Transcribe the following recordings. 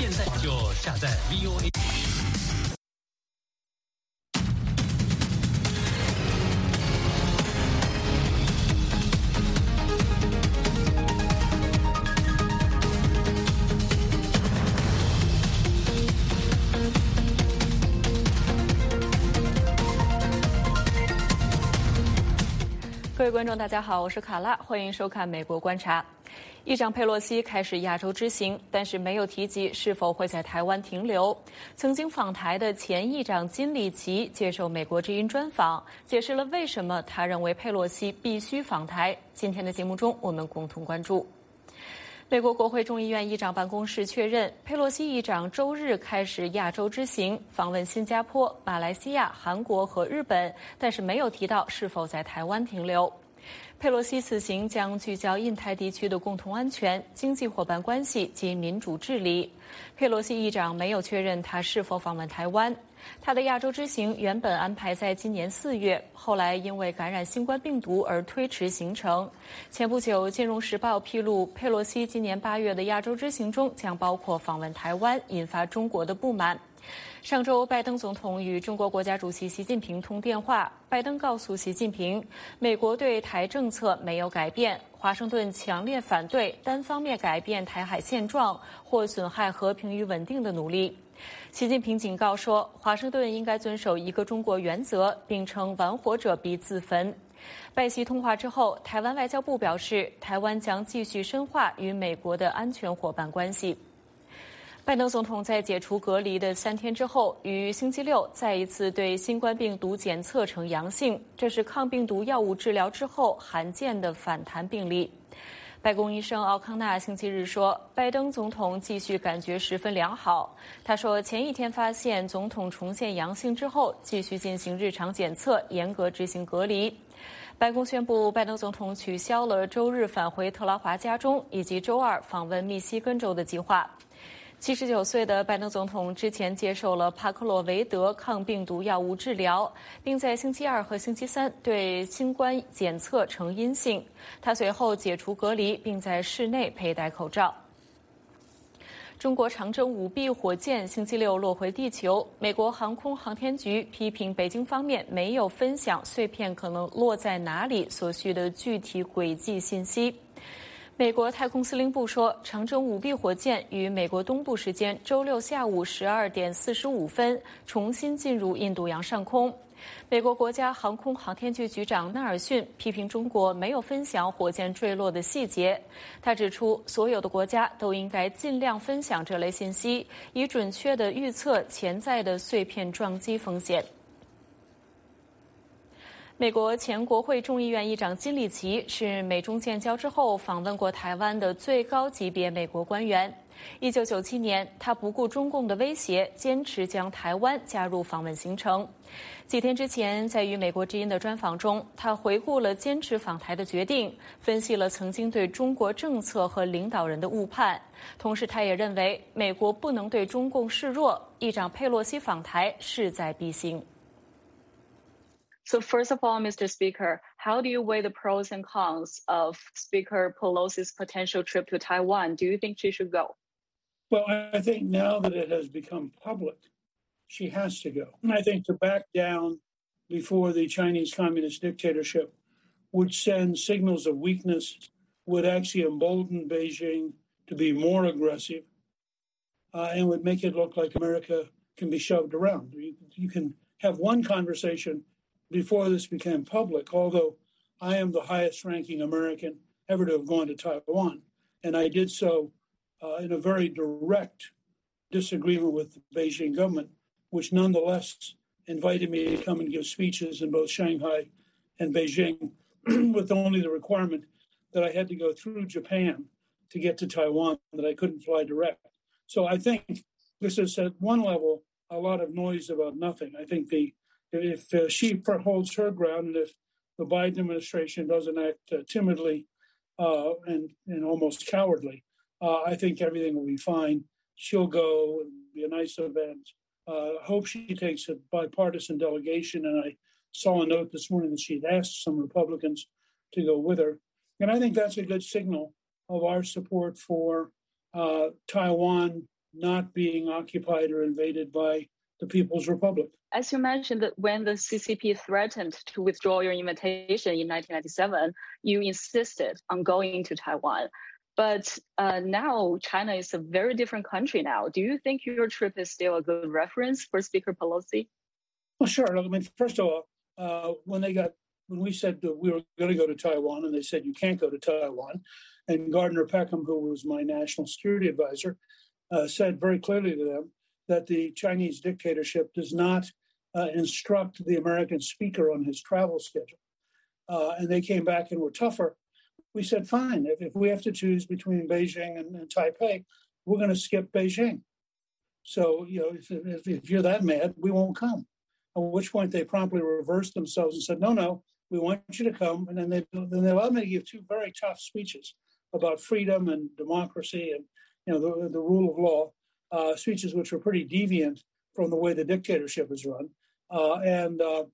现在就下载 VOA。各位观众，大家好，我是卡拉，欢迎收看《美国观察》。议长佩洛西开始亚洲之行，但是没有提及是否会在台湾停留。曾经访台的前议长金里奇接受美国之音专访，解释了为什么他认为佩洛西必须访台。今天的节目中，我们共同关注。美国国会众议院议长办公室确认，佩洛西议长周日开始亚洲之行，访问新加坡、马来西亚、韩国和日本，但是没有提到是否在台湾停留。佩洛西此行将聚焦印太地区的共同安全、经济伙伴关系及民主治理。佩洛西议长没有确认他是否访问台湾。他的亚洲之行原本安排在今年四月，后来因为感染新冠病毒而推迟行程。前不久，《金融时报》披露，佩洛西今年八月的亚洲之行中将包括访问台湾，引发中国的不满。上周，拜登总统与中国国家主席习近平通电话，拜登告诉习近平，美国对台政策没有改变，华盛顿强烈反对单方面改变台海现状或损害和平与稳定的努力。习近平警告说，华盛顿应该遵守一个中国原则，并称玩火者必自焚。拜习通话之后，台湾外交部表示，台湾将继续深化与美国的安全伙伴关系。拜登总统在解除隔离的三天之后，于星期六再一次对新冠病毒检测呈阳性，这是抗病毒药物治疗之后罕见的反弹病例。白宫医生奥康纳星期日说，拜登总统继续感觉十分良好。他说，前一天发现总统重现阳性之后，继续进行日常检测，严格执行隔离。白宫宣布，拜登总统取消了周日返回特拉华家中以及周二访问密西根州的计划。七十九岁的拜登总统之前接受了帕克洛维德抗病毒药物治疗，并在星期二和星期三对新冠检测呈阴性。他随后解除隔离，并在室内佩戴口罩。中国长征五 B 火箭星期六落回地球，美国航空航天局批评北京方面没有分享碎片可能落在哪里所需的具体轨迹信息。美国太空司令部说，长征五 B 火箭于美国东部时间周六下午十二点四十五分重新进入印度洋上空。美国国家航空航天局局长纳尔逊批评中国没有分享火箭坠落的细节。他指出，所有的国家都应该尽量分享这类信息，以准确地预测潜在的碎片撞击风险。美国前国会众议院议长金里奇是美中建交之后访问过台湾的最高级别美国官员。一九九七年，他不顾中共的威胁，坚持将台湾加入访问行程。几天之前，在与美国之音的专访中，他回顾了坚持访台的决定，分析了曾经对中国政策和领导人的误判。同时，他也认为美国不能对中共示弱，议长佩洛西访台势在必行。So first of all, Mr. Speaker, how do you weigh the pros and cons of Speaker Pelosi's potential trip to Taiwan? Do you think she should go? Well, I think now that it has become public, she has to go. And I think to back down before the Chinese communist dictatorship would send signals of weakness, would actually embolden Beijing to be more aggressive, uh, and would make it look like America can be shoved around. You, you can have one conversation before this became public, although I am the highest ranking American ever to have gone to Taiwan. And I did so uh, in a very direct disagreement with the Beijing government, which nonetheless invited me to come and give speeches in both Shanghai and Beijing, with only the requirement that I had to go through Japan to get to Taiwan, that I couldn't fly direct. So I think this is at one level a lot of noise about nothing. I think the if uh, she holds her ground and if the Biden administration doesn't act uh, timidly uh, and, and almost cowardly, uh, I think everything will be fine. She'll go, be a nice event. Uh, hope she takes a bipartisan delegation. And I saw a note this morning that she'd asked some Republicans to go with her. And I think that's a good signal of our support for uh, Taiwan not being occupied or invaded by the People's Republic. As you mentioned, that when the CCP threatened to withdraw your invitation in 1997, you insisted on going to Taiwan. But uh, now China is a very different country now. Do you think your trip is still a good reference for Speaker Pelosi? Well, sure. I mean, first of all, uh, when they got when we said that we were going to go to Taiwan, and they said you can't go to Taiwan, and Gardner Peckham, who was my national security advisor, uh, said very clearly to them that the Chinese dictatorship does not uh, instruct the American speaker on his travel schedule. Uh, and they came back and were tougher. We said, fine, if, if we have to choose between Beijing and, and Taipei, we're going to skip Beijing. So, you know, if, if, if, you're that mad, we won't come. At which point they promptly reversed themselves and said, no, no, we want you to come. And then they, then they allowed me to give two very tough speeches about freedom and democracy and, you know, the, the rule of law uh, speeches which were pretty deviant from the way the dictatorship is run. Uh, and uh,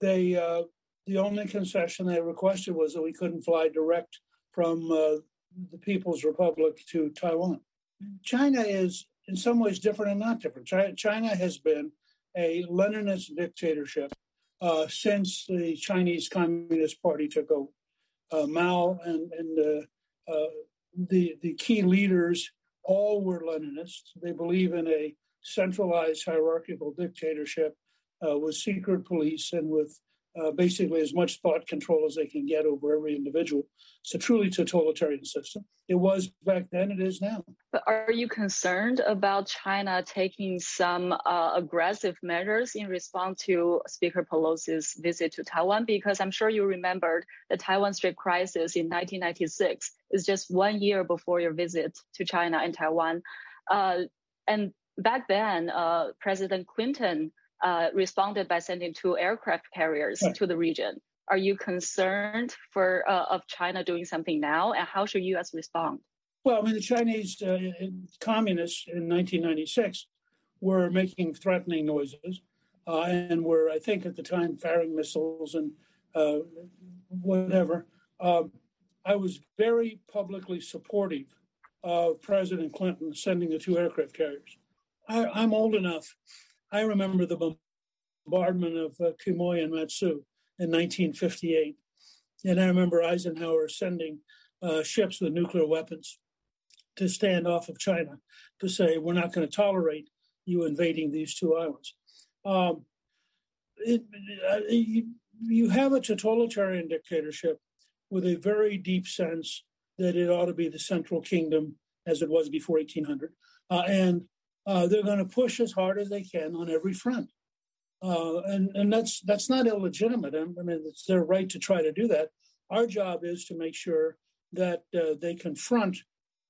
they, uh, the only concession they requested was that we couldn't fly direct from uh, the People's Republic to Taiwan. China is in some ways different and not different. China, has been a Leninist dictatorship uh, since the Chinese Communist Party took over. Mao and, and the the key leaders all were Leninists. They believe in a centralized hierarchical dictatorship uh, with secret police and with uh, basically as much thought control as they can get over every individual. It's a truly totalitarian system. It was back then, it is now. But are you concerned about China taking some uh, aggressive measures in response to Speaker Pelosi's visit to Taiwan? Because I'm sure you remembered the Taiwan Strait crisis in 1996 is just one year before your visit to China and Taiwan. Uh, and back then, uh, President Clinton uh, responded by sending two aircraft carriers to the region. Are you concerned for uh, of China doing something now, and how should U.S. respond? Well, I mean, the Chinese uh, communists in 1996 were making threatening noises, uh, and were, I think, at the time firing missiles and uh, whatever. Um, I was very publicly supportive of President Clinton sending the two aircraft carriers. I, I'm old enough I remember the bombardment of uh, and Matsu in 1958. And I remember Eisenhower sending uh, ships with nuclear weapons to stand off of China to say, we're not going to tolerate you invading these two islands. Um, it, uh, you, you have a totalitarian dictatorship with a very deep sense that it ought to be the central kingdom as it was before 1800. Uh, and uh, they're going to push as hard as they can on every front. Uh, and and that's that's not illegitimate. I mean, it's their right to try to do that. Our job is to make sure that uh, they confront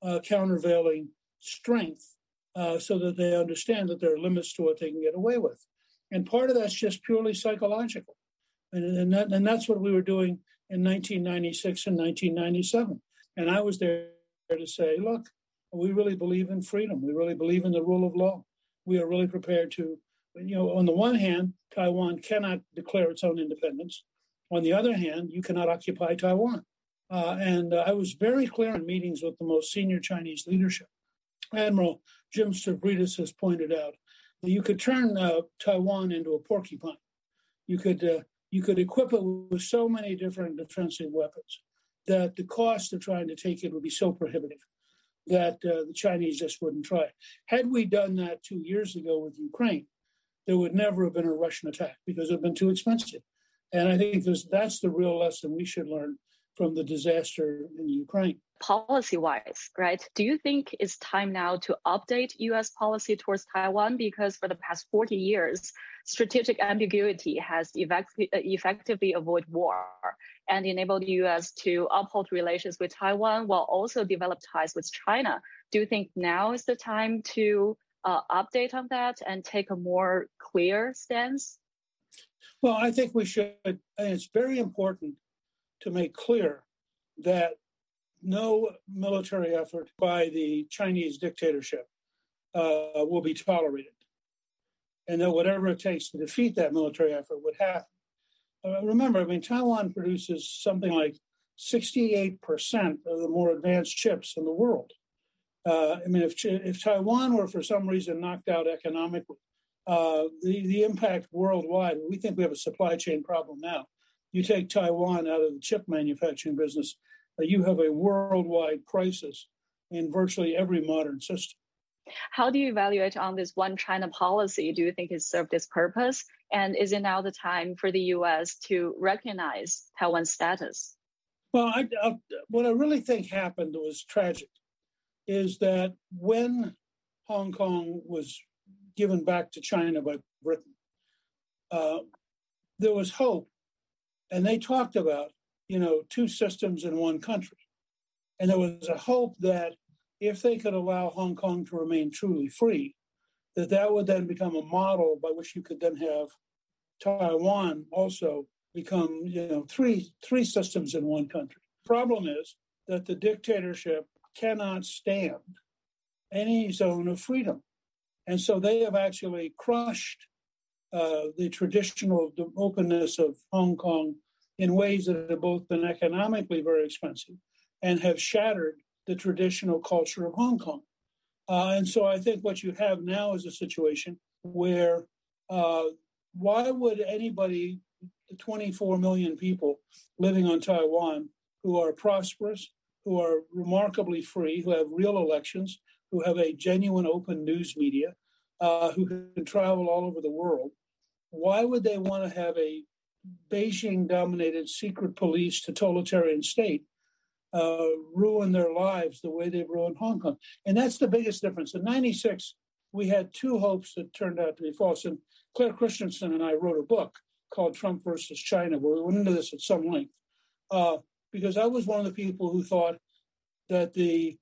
uh, countervailing strength, uh, so that they understand that there are limits to what they can get away with. And part of that's just purely psychological, and and, that, and that's what we were doing in 1996 and 1997. And I was there to say, look, we really believe in freedom. We really believe in the rule of law. We are really prepared to, you know, on the one hand, Taiwan cannot declare its own independence. On the other hand, you cannot occupy Taiwan. Uh, and uh, I was very clear in meetings with the most senior Chinese leadership. Admiral Jim Stavridis has pointed out that you could turn uh, Taiwan into a porcupine. You could uh, you could equip it with so many different defensive weapons that the cost of trying to take it would be so prohibitive that uh, the Chinese just wouldn't try. Had we done that two years ago with Ukraine, there would never have been a Russian attack because it would have been too expensive. And I think that's the real lesson we should learn from the disaster in Ukraine. Policy wise, right? Do you think it's time now to update US policy towards Taiwan? Because for the past 40 years, strategic ambiguity has effectively avoided war and enabled the US to uphold relations with Taiwan while also develop ties with China. Do you think now is the time to uh, update on that and take a more clear stance? Well, I think we should. And it's very important to make clear that no military effort by the Chinese dictatorship uh, will be tolerated. And that whatever it takes to defeat that military effort would happen. Uh, remember, I mean, Taiwan produces something like 68% of the more advanced chips in the world. Uh, I mean, if if Taiwan were for some reason knocked out economically, uh, the the impact worldwide. We think we have a supply chain problem now. You take Taiwan out of the chip manufacturing business, uh, you have a worldwide crisis in virtually every modern system. How do you evaluate on this one China policy? Do you think it served its purpose? And is it now the time for the US to recognize Taiwan's status? Well, I, I, what I really think happened was tragic is that when Hong Kong was given back to China by Britain, uh, there was hope. And they talked about, you know, two systems in one country. And there was a hope that if they could allow Hong Kong to remain truly free, that that would then become a model by which you could then have Taiwan also become, you know, three three systems in one country. Problem is that the dictatorship cannot stand any zone of freedom, and so they have actually crushed uh, the traditional openness of Hong Kong in ways that have both been economically very expensive and have shattered the traditional culture of Hong Kong. Uh, and so I think what you have now is a situation where uh, why would anybody, 24 million people living on Taiwan who are prosperous, who are remarkably free, who have real elections, who have a genuine open news media, uh, who can travel all over the world, why would they want to have a Beijing dominated secret police totalitarian state uh, ruin their lives the way they've ruined Hong Kong. And that's the biggest difference. In 96, we had two hopes that turned out to be false. And Claire Christensen and I wrote a book called Trump versus China, where we went into this at some length. Uh, because I was one of the people who thought that the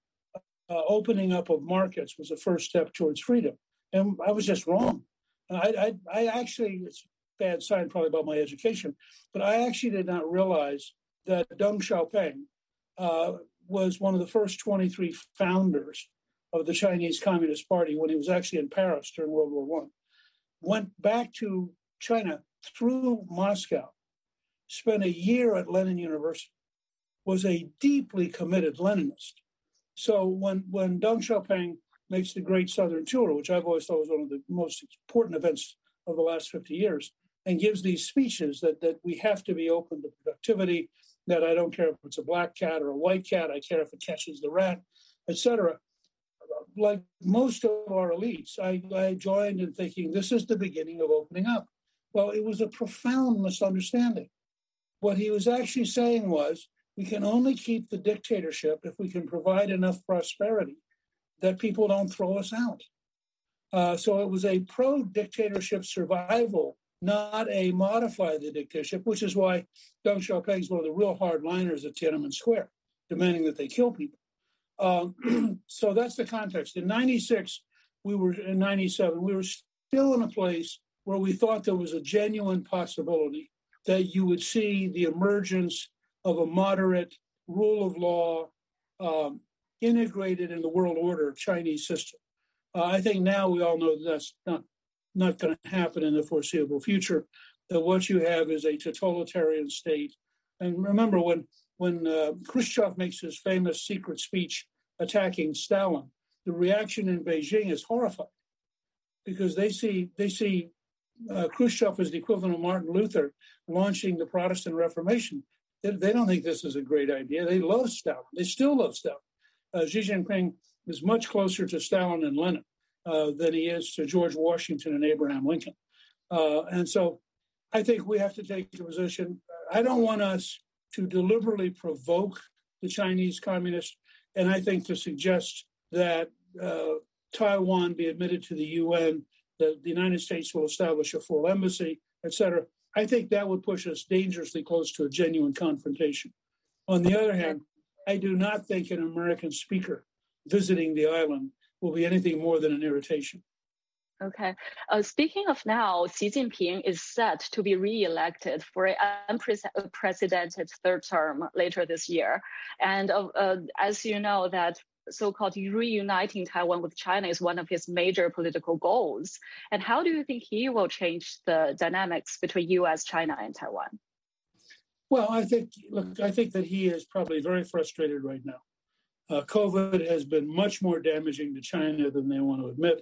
uh, opening up of markets was a first step towards freedom. And I was just wrong. I, I, I actually, it's bad sign probably about my education, but I actually did not realize that Deng Xiaoping, uh, was one of the first 23 founders of the Chinese Communist Party when he was actually in Paris during World War One. Went back to China through Moscow, spent a year at Lenin University, was a deeply committed Leninist. So when when Deng Xiaoping makes the Great Southern Tour, which I've always thought was one of the most important events of the last 50 years, and gives these speeches that that we have to be open to productivity, that I don't care if it's a black cat or a white cat, I care if it catches the rat, etc. Like most of our elites, I, I joined in thinking this is the beginning of opening up. Well, it was a profound misunderstanding. What he was actually saying was we can only keep the dictatorship if we can provide enough prosperity that people don't throw us out. Uh, so it was a pro dictatorship survival not a modify the dictatorship, which is why Deng Xiaoping is one of the real hardliners at Tiananmen Square, demanding that they kill people. Um, so that's the context. In 96, we were in 97, we were still in a place where we thought there was a genuine possibility that you would see the emergence of a moderate rule of law um, integrated in the world order Chinese system. Uh, I think now we all know that that's not not going to happen in the foreseeable future. That what you have is a totalitarian state. And remember, when when uh, Khrushchev makes his famous secret speech attacking Stalin, the reaction in Beijing is horrified because they see they see uh, Khrushchev as the equivalent of Martin Luther launching the Protestant Reformation. They, they, don't think this is a great idea. They love Stalin. They still love Stalin. Uh, Xi Jinping is much closer to Stalin and Lenin than he is to George Washington and Abraham Lincoln. Uh, and so I think we have to take a position. I don't want us to deliberately provoke the Chinese communists, and I think to suggest that uh, Taiwan be admitted to the UN, that the United States will establish a full embassy, et cetera. I think that would push us dangerously close to a genuine confrontation. On the other hand, I do not think an American speaker visiting the island will be anything more than an irritation. Okay. Uh, speaking of now, Xi Jinping is set to be re-elected for an unprecedented third term later this year. And uh, uh, as you know, that so-called reuniting Taiwan with China is one of his major political goals. And how do you think he will change the dynamics between U.S., China, and Taiwan? Well, I think look, I think that he is probably very frustrated right now. Uh, COVID has been much more damaging to China than they want to admit.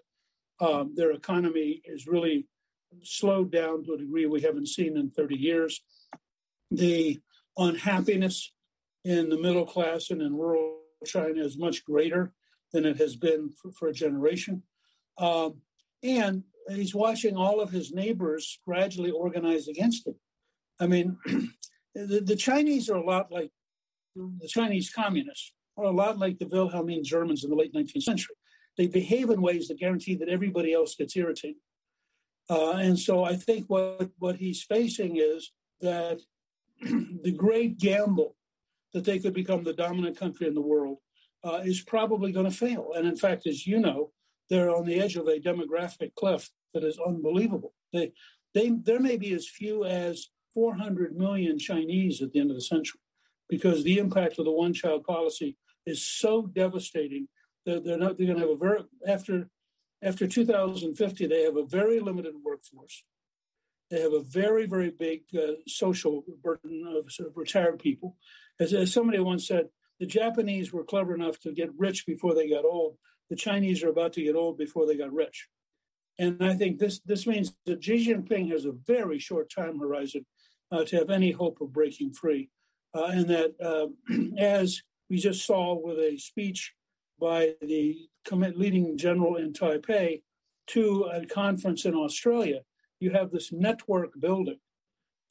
Um, their economy is really slowed down to a degree we haven't seen in 30 years. The unhappiness in the middle class and in rural China is much greater than it has been for, for a generation. Um, and he's watching all of his neighbors gradually organize against him. I mean, the, the Chinese are a lot like the Chinese communists, are a lot like the Wilhelmine Germans in the late 19th century. They behave in ways that guarantee that everybody else gets irritated. Uh, and so I think what, what he's facing is that the great gamble that they could become the dominant country in the world uh, is probably going to fail. And in fact, as you know, they're on the edge of a demographic cliff that is unbelievable. They, they, there may be as few as 400 million Chinese at the end of the century because the impact of the one child policy is so devastating that they're not, they're going to have a very, after, after 2050, they have a very limited workforce. They have a very, very big uh, social burden of, sort of retired people. As, as somebody once said, the Japanese were clever enough to get rich before they got old. The Chinese are about to get old before they got rich. And I think this, this means that Xi Jinping has a very short time horizon uh, to have any hope of breaking free. Uh, and that, uh, as we just saw with a speech by the leading general in Taipei to a conference in Australia, you have this network building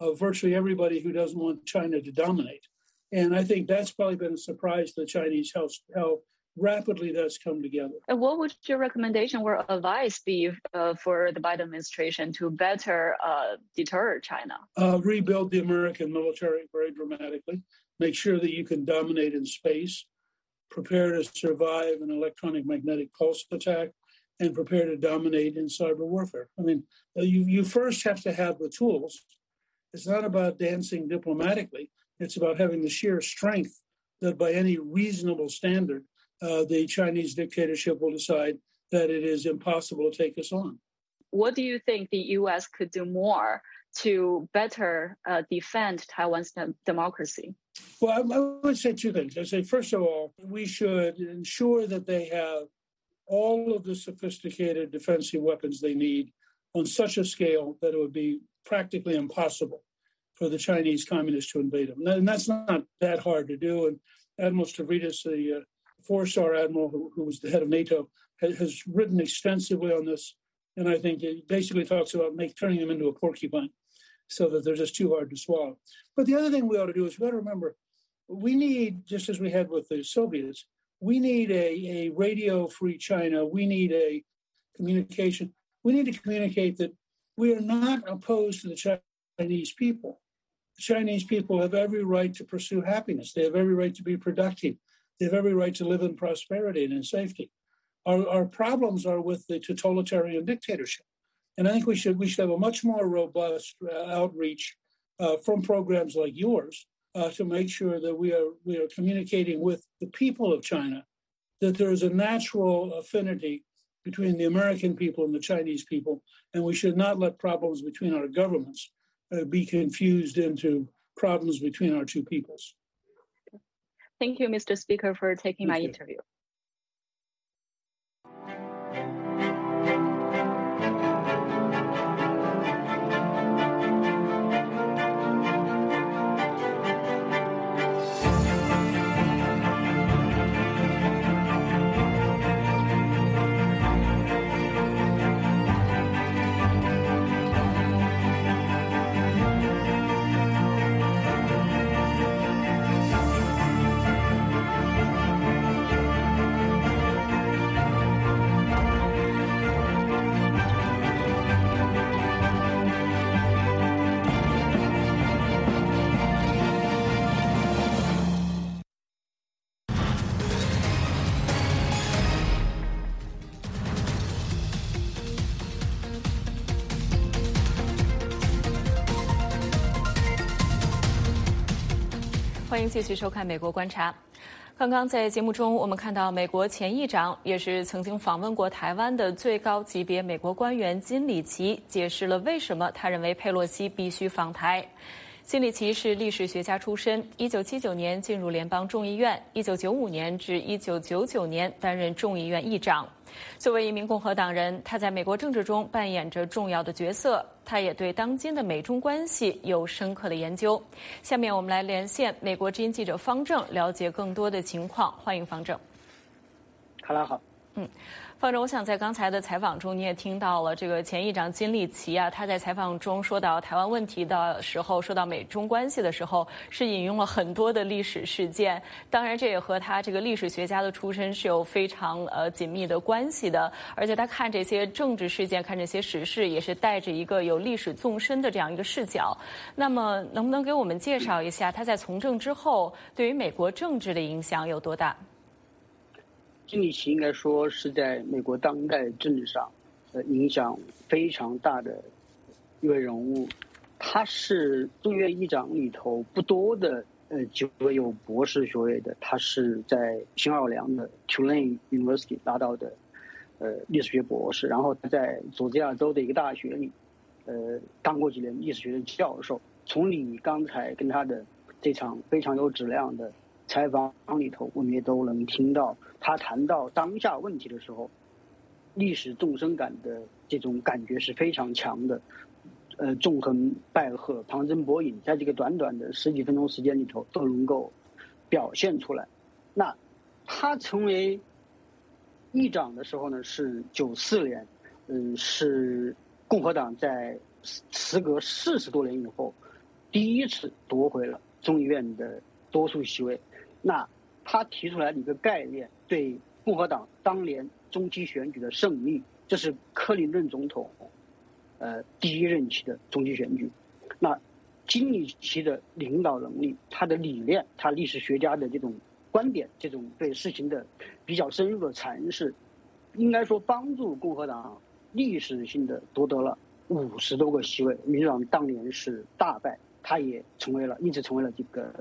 of virtually everybody who doesn't want China to dominate. And I think that's probably been a surprise to the Chinese how, how rapidly that's come together. And what would your recommendation or advice be uh, for the Biden administration to better uh, deter China? Uh, rebuild the American military very dramatically, make sure that you can dominate in space, prepare to survive an electronic magnetic pulse attack, and prepare to dominate in cyber warfare. I mean, uh, you, you first have to have the tools. It's not about dancing diplomatically, it's about having the sheer strength that, by any reasonable standard, uh, the Chinese dictatorship will decide that it is impossible to take us on. What do you think the U.S. could do more to better uh, defend Taiwan's de- democracy? Well, I, I, would say two things. I say, first of all, we should ensure that they have all of the sophisticated defensive weapons they need on such a scale that it would be practically impossible for the Chinese communists to invade them. And that's not that hard to do. And Admiral Stavridis, the uh, four-star admiral who, who, was the head of NATO, has, has, written extensively on this. And I think it basically talks about make, turning them into a porcupine so that they're just too hard to swallow. But the other thing we ought to do is we got to remember we need, just as we had with the Soviets, we need a, a radio free China. We need a communication. We need to communicate that we are not opposed to the Chinese people. The Chinese people have every right to pursue happiness. They have every right to be productive. They have every right to live in prosperity and in safety. Our, our problems are with the totalitarian dictatorship. And I think we should we should have a much more robust uh, outreach uh, from programs like yours uh, to make sure that we are we are communicating with the people of China that there is a natural affinity between the American people and the Chinese people, and we should not let problems between our governments uh, be confused into problems between our two peoples. Thank you, Mr. Speaker, for taking Thank my you. interview. 欢迎继续收看《美国观察》。刚刚在节目中，我们看到美国前议长，也是曾经访问过台湾的最高级别美国官员金里奇，解释了为什么他认为佩洛西必须访台。金里奇是历史学家出身，一九七九年进入联邦众议院，一九九五年至一九九九年担任众议院议长。作为一名共和党人，他在美国政治中扮演着重要的角色。他也对当今的美中关系有深刻的研究。下面我们来连线美国之音记者方正，了解更多的情况。欢迎方正。哈拉，好。嗯。方舟，我想在刚才的采访中，你也听到了这个前议长金立奇啊，他在采访中说到台湾问题的时候，说到美中关系的时候，是引用了很多的历史事件。当然，这也和他这个历史学家的出身是有非常呃紧密的关系的。而且他看这些政治事件，看这些时事，也是带着一个有历史纵深的这样一个视角。那么，能不能给我们介绍一下他在从政之后对于美国政治的影响有多大？金立奇应该说是在美国当代政治上，呃，影响非常大的一位人物。他是众院议长里头不多的呃几位有博士学位的。他是在新奥尔良的 Tulane University 拿到的呃历史学博士，然后他在佐治亚州的一个大学里呃当过几年历史学的教授。从你刚才跟他的这场非常有质量的。采访里头，我们也都能听到他谈到当下问题的时候，历史纵深感的这种感觉是非常强的。呃，纵横捭阖、旁征博引，在这个短短的十几分钟时间里头都能够表现出来。那他成为议长的时候呢，是九四年，嗯，是共和党在时隔四十多年以后第一次夺回了众议院的多数席位。那他提出来的一个概念，对共和党当年中期选举的胜利，这是克林顿总统，呃，第一任期的中期选举。那金里奇的领导能力，他的理念，他历史学家的这种观点，这种对事情的比较深入的阐释，应该说帮助共和党历史性的夺得了五十多个席位。民主党当年是大败，他也成为了，一直成为了这个。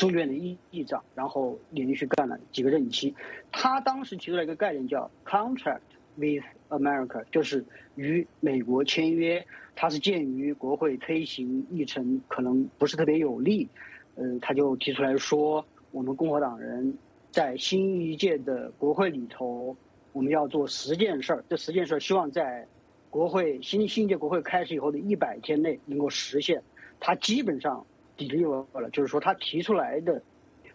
众院的议议长，然后连续干了几个任期。他当时提出了一个概念叫 “contract with America”，就是与美国签约。他是鉴于国会推行议程可能不是特别有利，呃，他就提出来说，我们共和党人在新一届的国会里头，我们要做十件事儿。这十件事儿希望在国会新新一届国会开始以后的一百天内能够实现。他基本上。Deliver 了，就是说他提出来的，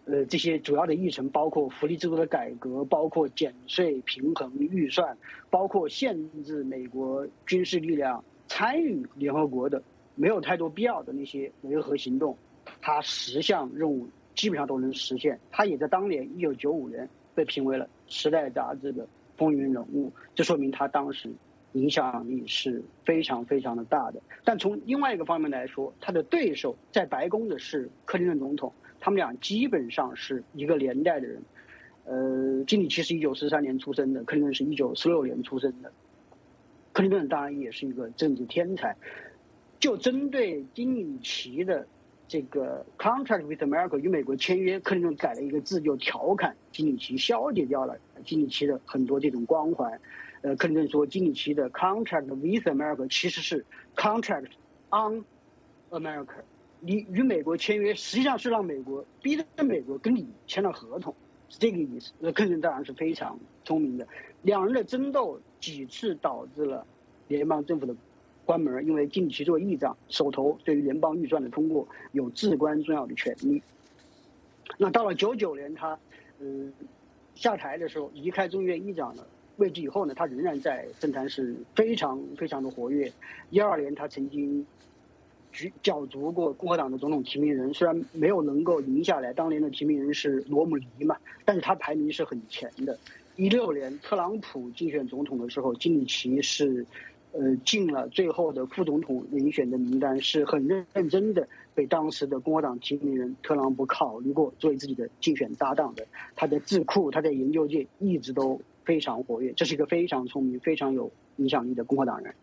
呃，这些主要的议程包括福利制度的改革，包括减税、平衡预算，包括限制美国军事力量参与联合国的没有太多必要的那些维和行动，他十项任务基本上都能实现。他也在当年一九九五年被评为了《时代》杂志的风云人物，这说明他当时。影响力是非常非常的大的，但从另外一个方面来说，他的对手在白宫的是克林顿总统，他们俩基本上是一个年代的人。呃，金里奇是一九四三年出生的，克林顿是一九四六年出生的。克林顿当然也是一个政治天才。就针对金里奇的这个 contract with America 与美国签约，克林顿改了一个字，就调侃金里奇，消解掉了金里奇的很多这种光环。呃，克林顿说，金里奇的 contract with America 其实是 contract on America，你与美国签约，实际上是让美国逼着美国跟你签了合同，是这个意思。那克林顿当然是非常聪明的，两人的争斗几次导致了联邦政府的关门，因为金里奇作为议长，手头对于联邦预算的通过有至关重要的权利。那到了九九年，他嗯下台的时候，离开众议院议长了。位置以后呢，他仍然在政坛是非常非常的活跃。一二年，他曾经举角逐过共和党的总统提名人，虽然没有能够赢下来，当年的提名人是罗姆尼嘛，但是他排名是很前的。一六年，特朗普竞选总统的时候，金里奇是呃进了最后的副总统遴选的名单，是很认认真的被当时的共和党提名人特朗普考虑过作为自己的竞选搭档的。他的智库，他在研究界一直都。非常活跃，这是一个非常聪明、非常有影响力的共和党人。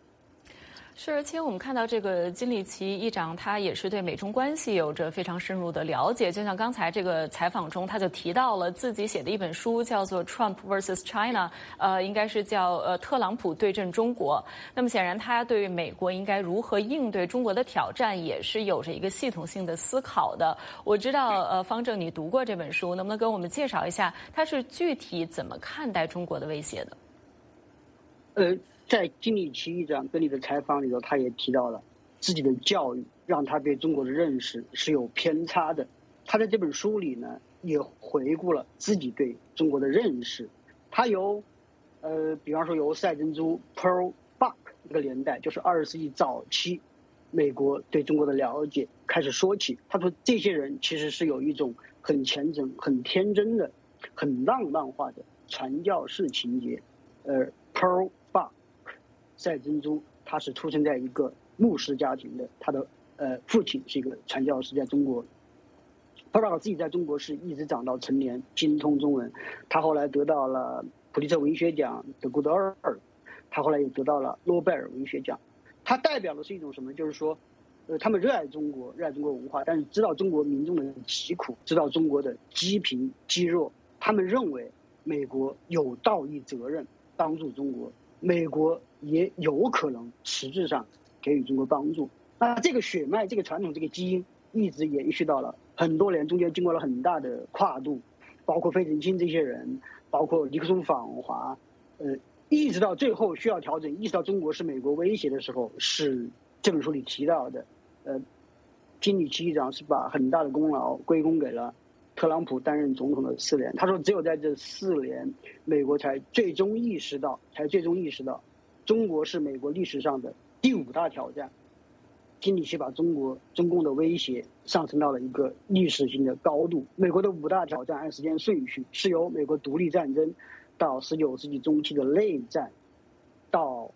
是，而且我们看到这个金里奇议长，他也是对美中关系有着非常深入的了解。就像刚才这个采访中，他就提到了自己写的一本书，叫做《Trump vs China》，呃，应该是叫呃特朗普对阵中国。那么显然，他对于美国应该如何应对中国的挑战，也是有着一个系统性的思考的。我知道，呃，方正你读过这本书，能不能跟我们介绍一下，他是具体怎么看待中国的威胁的？呃。在金里奇议长跟你的采访里头，他也提到了自己的教育让他对中国的认识是有偏差的。他在这本书里呢，也回顾了自己对中国的认识。他由呃，比方说由赛珍珠 Pearl Buck 那个年代，就是二十世纪早期美国对中国的了解开始说起。他说，这些人其实是有一种很虔诚、很天真的、很浪漫化的传教士情节。呃，Pearl。赛珍珠，他是出生在一个牧师家庭的，他的呃父亲是一个传教士，在中国。他说自己在中国是一直长到成年，精通中文。他后来得到了普利策文学奖得过的二，他后来又得到了诺贝尔文学奖。他代表的是一种什么？就是说，呃，他们热爱中国，热爱中国文化，但是知道中国民众的疾苦，知道中国的积贫积弱。他们认为美国有道义责任帮助中国。美国也有可能实质上给予中国帮助。那这个血脉、这个传统、这个基因一直延续到了很多年，中间经过了很大的跨度，包括费正清这些人，包括尼克松访华，呃，一直到最后需要调整，意识到中国是美国威胁的时候，是这本书里提到的。呃，金里奇议长是把很大的功劳归功给了。特朗普担任总统的四年，他说只有在这四年，美国才最终意识到，才最终意识到，中国是美国历史上的第五大挑战。金里奇把中国中共的威胁上升到了一个历史性的高度。美国的五大挑战按时间顺序是由美国独立战争，到十九世纪中期的内战，到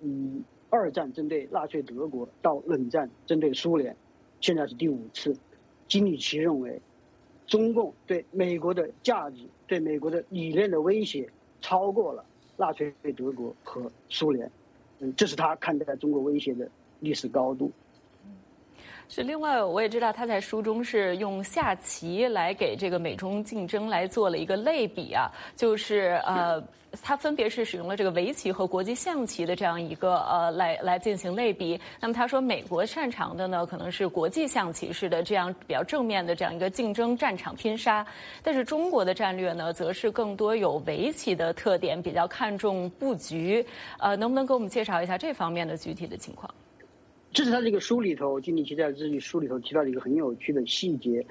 嗯二战针对纳粹德国，到冷战针对苏联，现在是第五次。金里奇认为。中共对美国的价值、对美国的理念的威胁，超过了纳粹对德国和苏联，嗯，这是他看待中国威胁的历史高度。是，另外我也知道他在书中是用下棋来给这个美中竞争来做了一个类比啊，就是呃，他分别是使用了这个围棋和国际象棋的这样一个呃来来进行类比。那么他说，美国擅长的呢可能是国际象棋式的这样比较正面的这样一个竞争战场拼杀，但是中国的战略呢则是更多有围棋的特点，比较看重布局。呃，能不能给我们介绍一下这方面的具体的情况？这是他这个书里头，金立奇在自己书里头提到的一个很有趣的细节。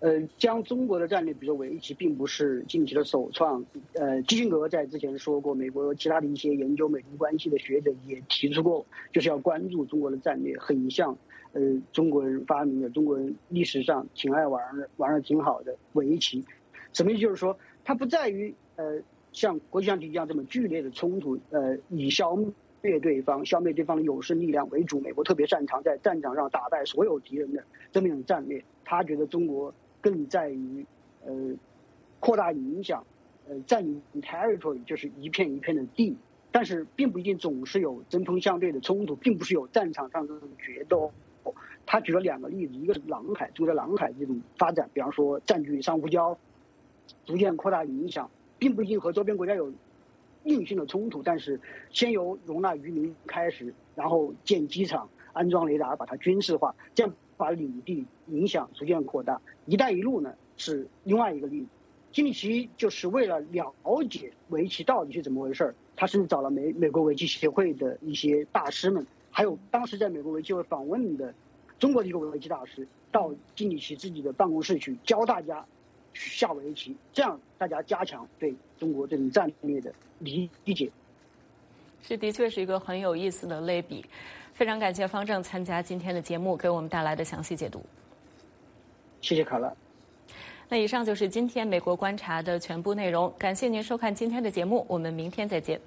呃，将中国的战略，比如说围棋，并不是金立奇的首创。呃，基辛格在之前说过，美国其他的一些研究美中关系的学者也提出过，就是要关注中国的战略，很像呃中国人发明的、中国人历史上挺爱玩的、玩的挺好的围棋。什么意思？就是说，它不在于呃像国际象棋一样这么剧烈的冲突，呃，以消灭。对方、消灭对方的有生力量为主，美国特别擅长在战场上打败所有敌人的这么一种战略。他觉得中国更在于呃扩大影响，呃占领 territory 就是一片一片的地，但是并不一定总是有针锋相对的冲突，并不是有战场上这种决斗。他举了两个例子，一个是南海，就在南海这种发展，比方说占据珊瑚礁，逐渐扩大影响，并不一定和周边国家有。硬性的冲突，但是先由容纳渔民开始，然后建机场、安装雷达，把它军事化，这样把领地影响逐渐扩大。一带一路呢是另外一个例子。金里奇就是为了了解围棋到底是怎么回事儿，他甚至找了美美国围棋协会的一些大师们，还有当时在美国围棋会访问的中国的一个围棋大师，到金里奇自己的办公室去教大家。下围棋，这样大家加强对中国这种战略的理理解。这的确是一个很有意思的类比。非常感谢方正参加今天的节目，给我们带来的详细解读。谢谢卡乐。那以上就是今天美国观察的全部内容。感谢您收看今天的节目，我们明天再见。